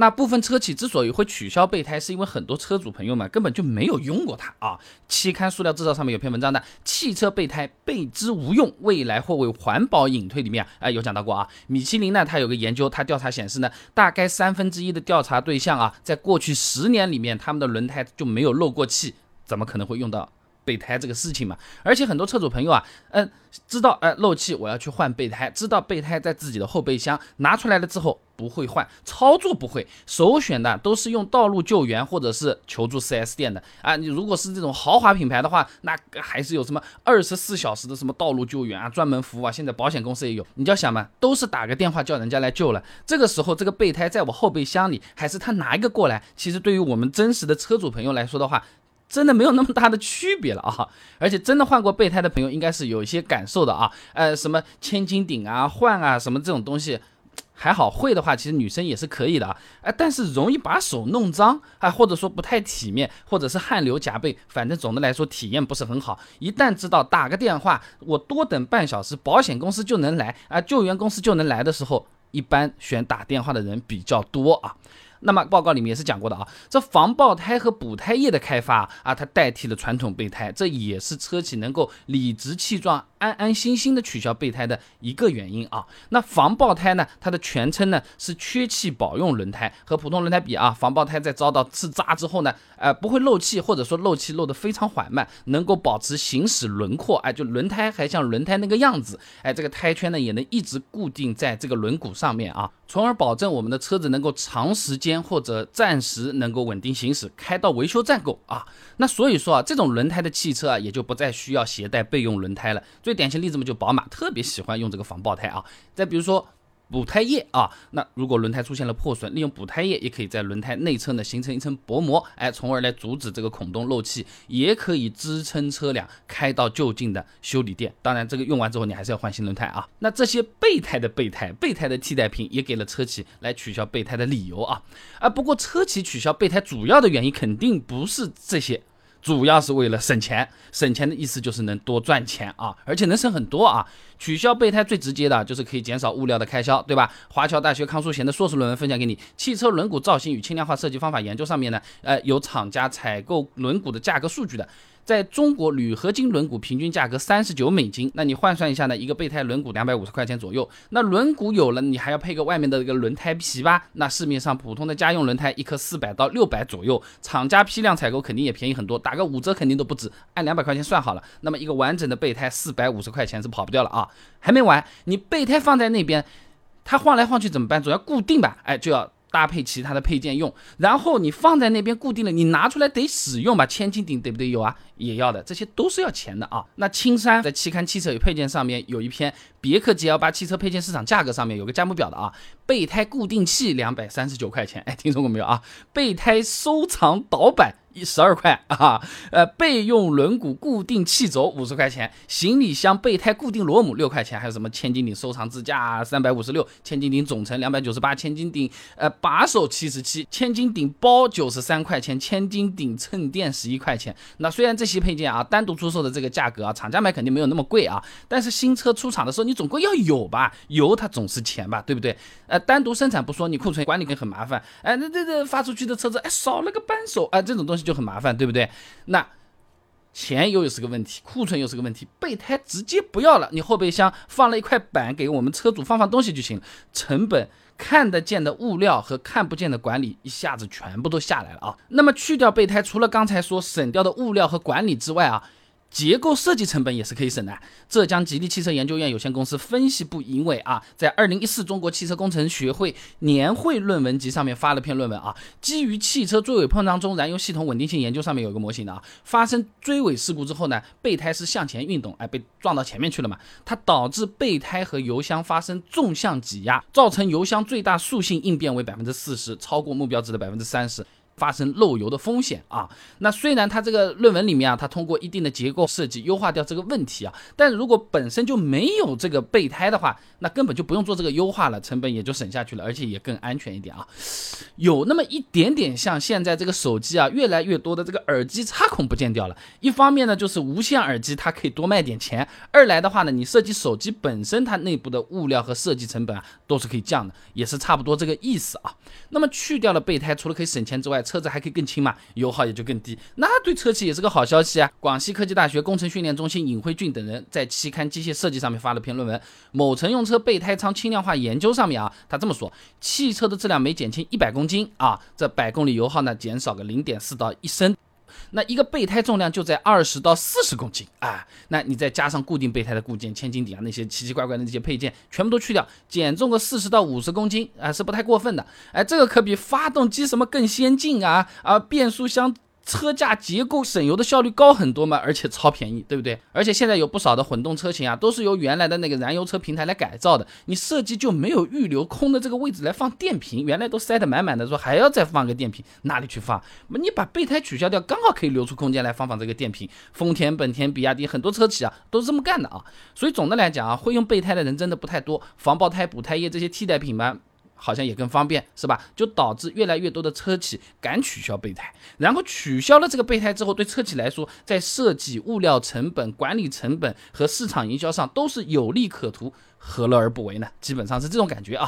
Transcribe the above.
那部分车企之所以会取消备胎，是因为很多车主朋友们根本就没有用过它啊。期刊塑料制造上面有篇文章的《汽车备胎备之无用，未来或为环保隐退》里面啊，有讲到过啊。米其林呢，它有个研究，它调查显示呢，大概三分之一的调查对象啊，在过去十年里面，他们的轮胎就没有漏过气，怎么可能会用到？备胎这个事情嘛，而且很多车主朋友啊，嗯，知道哎漏气我要去换备胎，知道备胎在自己的后备箱拿出来了之后不会换，操作不会，首选的都是用道路救援或者是求助 4S 店的啊。你如果是这种豪华品牌的话，那还是有什么二十四小时的什么道路救援啊，专门服务啊。现在保险公司也有，你就要想嘛，都是打个电话叫人家来救了。这个时候这个备胎在我后备箱里，还是他拿一个过来？其实对于我们真实的车主朋友来说的话。真的没有那么大的区别了啊！而且真的换过备胎的朋友应该是有一些感受的啊。呃，什么千斤顶啊、换啊什么这种东西，还好会的话，其实女生也是可以的啊。哎，但是容易把手弄脏啊，或者说不太体面，或者是汗流浃背，反正总的来说体验不是很好。一旦知道打个电话，我多等半小时，保险公司就能来啊，救援公司就能来的时候，一般选打电话的人比较多啊。那么报告里面也是讲过的啊，这防爆胎和补胎液的开发啊，它代替了传统备胎，这也是车企能够理直气壮、安安心心的取消备胎的一个原因啊。那防爆胎呢，它的全称呢是缺气保用轮胎，和普通轮胎比啊，防爆胎在遭到刺扎之后呢，呃，不会漏气，或者说漏气漏得非常缓慢，能够保持行驶轮廓，哎，就轮胎还像轮胎那个样子，哎，这个胎圈呢也能一直固定在这个轮毂上面啊，从而保证我们的车子能够长时间。或者暂时能够稳定行驶，开到维修站够啊，那所以说啊，这种轮胎的汽车啊，也就不再需要携带备用轮胎了。最典型例子嘛，就宝马特别喜欢用这个防爆胎啊。再比如说。补胎液啊，那如果轮胎出现了破损，利用补胎液也可以在轮胎内侧呢形成一层薄膜，哎，从而来阻止这个孔洞漏气，也可以支撑车辆开到就近的修理店。当然，这个用完之后你还是要换新轮胎啊。那这些备胎的备胎、备胎的替代品，也给了车企来取消备胎的理由啊。啊，不过车企取消备胎主要的原因肯定不是这些。主要是为了省钱，省钱的意思就是能多赚钱啊，而且能省很多啊。取消备胎最直接的就是可以减少物料的开销，对吧？华侨大学康淑贤的硕士论文分享给你，《汽车轮毂造型与轻量化设计方法研究》上面呢，呃，有厂家采购轮毂的价格数据的。在中国铝合金轮毂平均价格三十九美金，那你换算一下呢？一个备胎轮毂两百五十块钱左右。那轮毂有了，你还要配个外面的这个轮胎皮吧？那市面上普通的家用轮胎一颗四百到六百左右，厂家批量采购肯定也便宜很多，打个五折肯定都不止。按两百块钱算好了，那么一个完整的备胎四百五十块钱是跑不掉了啊！还没完，你备胎放在那边，它晃来晃去怎么办？总要固定吧？哎，就要。搭配其他的配件用，然后你放在那边固定了，你拿出来得使用吧？千斤顶对不对？有啊，也要的，这些都是要钱的啊。那青山在期刊汽车与配件上面有一篇别克 GL 八汽车配件市场价格上面有个价目表的啊，备胎固定器两百三十九块钱，哎，听说过没有啊？备胎收藏导板。十二块啊，呃，备用轮毂固定气轴五十块钱，行李箱备胎固定螺母六块钱，还有什么千斤顶收藏支架三百五十六，千斤顶总成两百九十八，千斤顶呃把手七十七，千斤顶包九十三块钱，千斤顶衬垫十一块钱。那虽然这些配件啊单独出售的这个价格啊，厂家买肯定没有那么贵啊，但是新车出厂的时候你总归要有吧，有它总是钱吧，对不对？呃，单独生产不说，你库存管理也很麻烦。哎，那这这发出去的车子哎少了个扳手啊，这种东西。就很麻烦，对不对？那钱又是个问题，库存又是个问题，备胎直接不要了，你后备箱放了一块板，给我们车主放放东西就行了。成本看得见的物料和看不见的管理一下子全部都下来了啊。那么去掉备胎，除了刚才说省掉的物料和管理之外啊。结构设计成本也是可以省的。浙江吉利汽车研究院有限公司分析部尹伟啊，在二零一四中国汽车工程学会年会论文集上面发了篇论文啊，基于汽车追尾碰撞中燃油系统稳定性研究上面有一个模型的啊，发生追尾事故之后呢，备胎是向前运动，哎，被撞到前面去了嘛，它导致备胎和油箱发生纵向挤压，造成油箱最大塑性应变为百分之四十，超过目标值的百分之三十。发生漏油的风险啊。那虽然他这个论文里面啊，他通过一定的结构设计优化掉这个问题啊，但如果本身就没有这个备胎的话，那根本就不用做这个优化了，成本也就省下去了，而且也更安全一点啊。有那么一点点像现在这个手机啊，越来越多的这个耳机插孔不见掉了。一方面呢，就是无线耳机它可以多卖点钱；二来的话呢，你设计手机本身它内部的物料和设计成本啊，都是可以降的，也是差不多这个意思啊。那么去掉了备胎，除了可以省钱之外，车子还可以更轻嘛，油耗也就更低，那对车企也是个好消息啊。广西科技大学工程训练中心尹辉俊等人在期刊《机械设计》上面发了篇论文，《某乘用车备胎舱轻量化研究》上面啊，他这么说：汽车的质量每减轻一百公斤啊，这百公里油耗呢减少个零点四到一升。那一个备胎重量就在二十到四十公斤啊，那你再加上固定备胎的固件、千斤顶啊那些奇奇怪怪的那些配件，全部都去掉，减重个四十到五十公斤啊，是不太过分的。哎，这个可比发动机什么更先进啊啊，变速箱。车架结构省油的效率高很多嘛，而且超便宜，对不对？而且现在有不少的混动车型啊，都是由原来的那个燃油车平台来改造的，你设计就没有预留空的这个位置来放电瓶，原来都塞得满满的，说还要再放个电瓶，哪里去放？你把备胎取消掉，刚好可以留出空间来放放这个电瓶。丰田、本田、比亚迪很多车企啊都是这么干的啊，所以总的来讲啊，会用备胎的人真的不太多，防爆胎、补胎液这些替代品嘛。好像也更方便，是吧？就导致越来越多的车企敢取消备胎，然后取消了这个备胎之后，对车企来说，在设计、物料成本、管理成本和市场营销上都是有利可图，何乐而不为呢？基本上是这种感觉啊。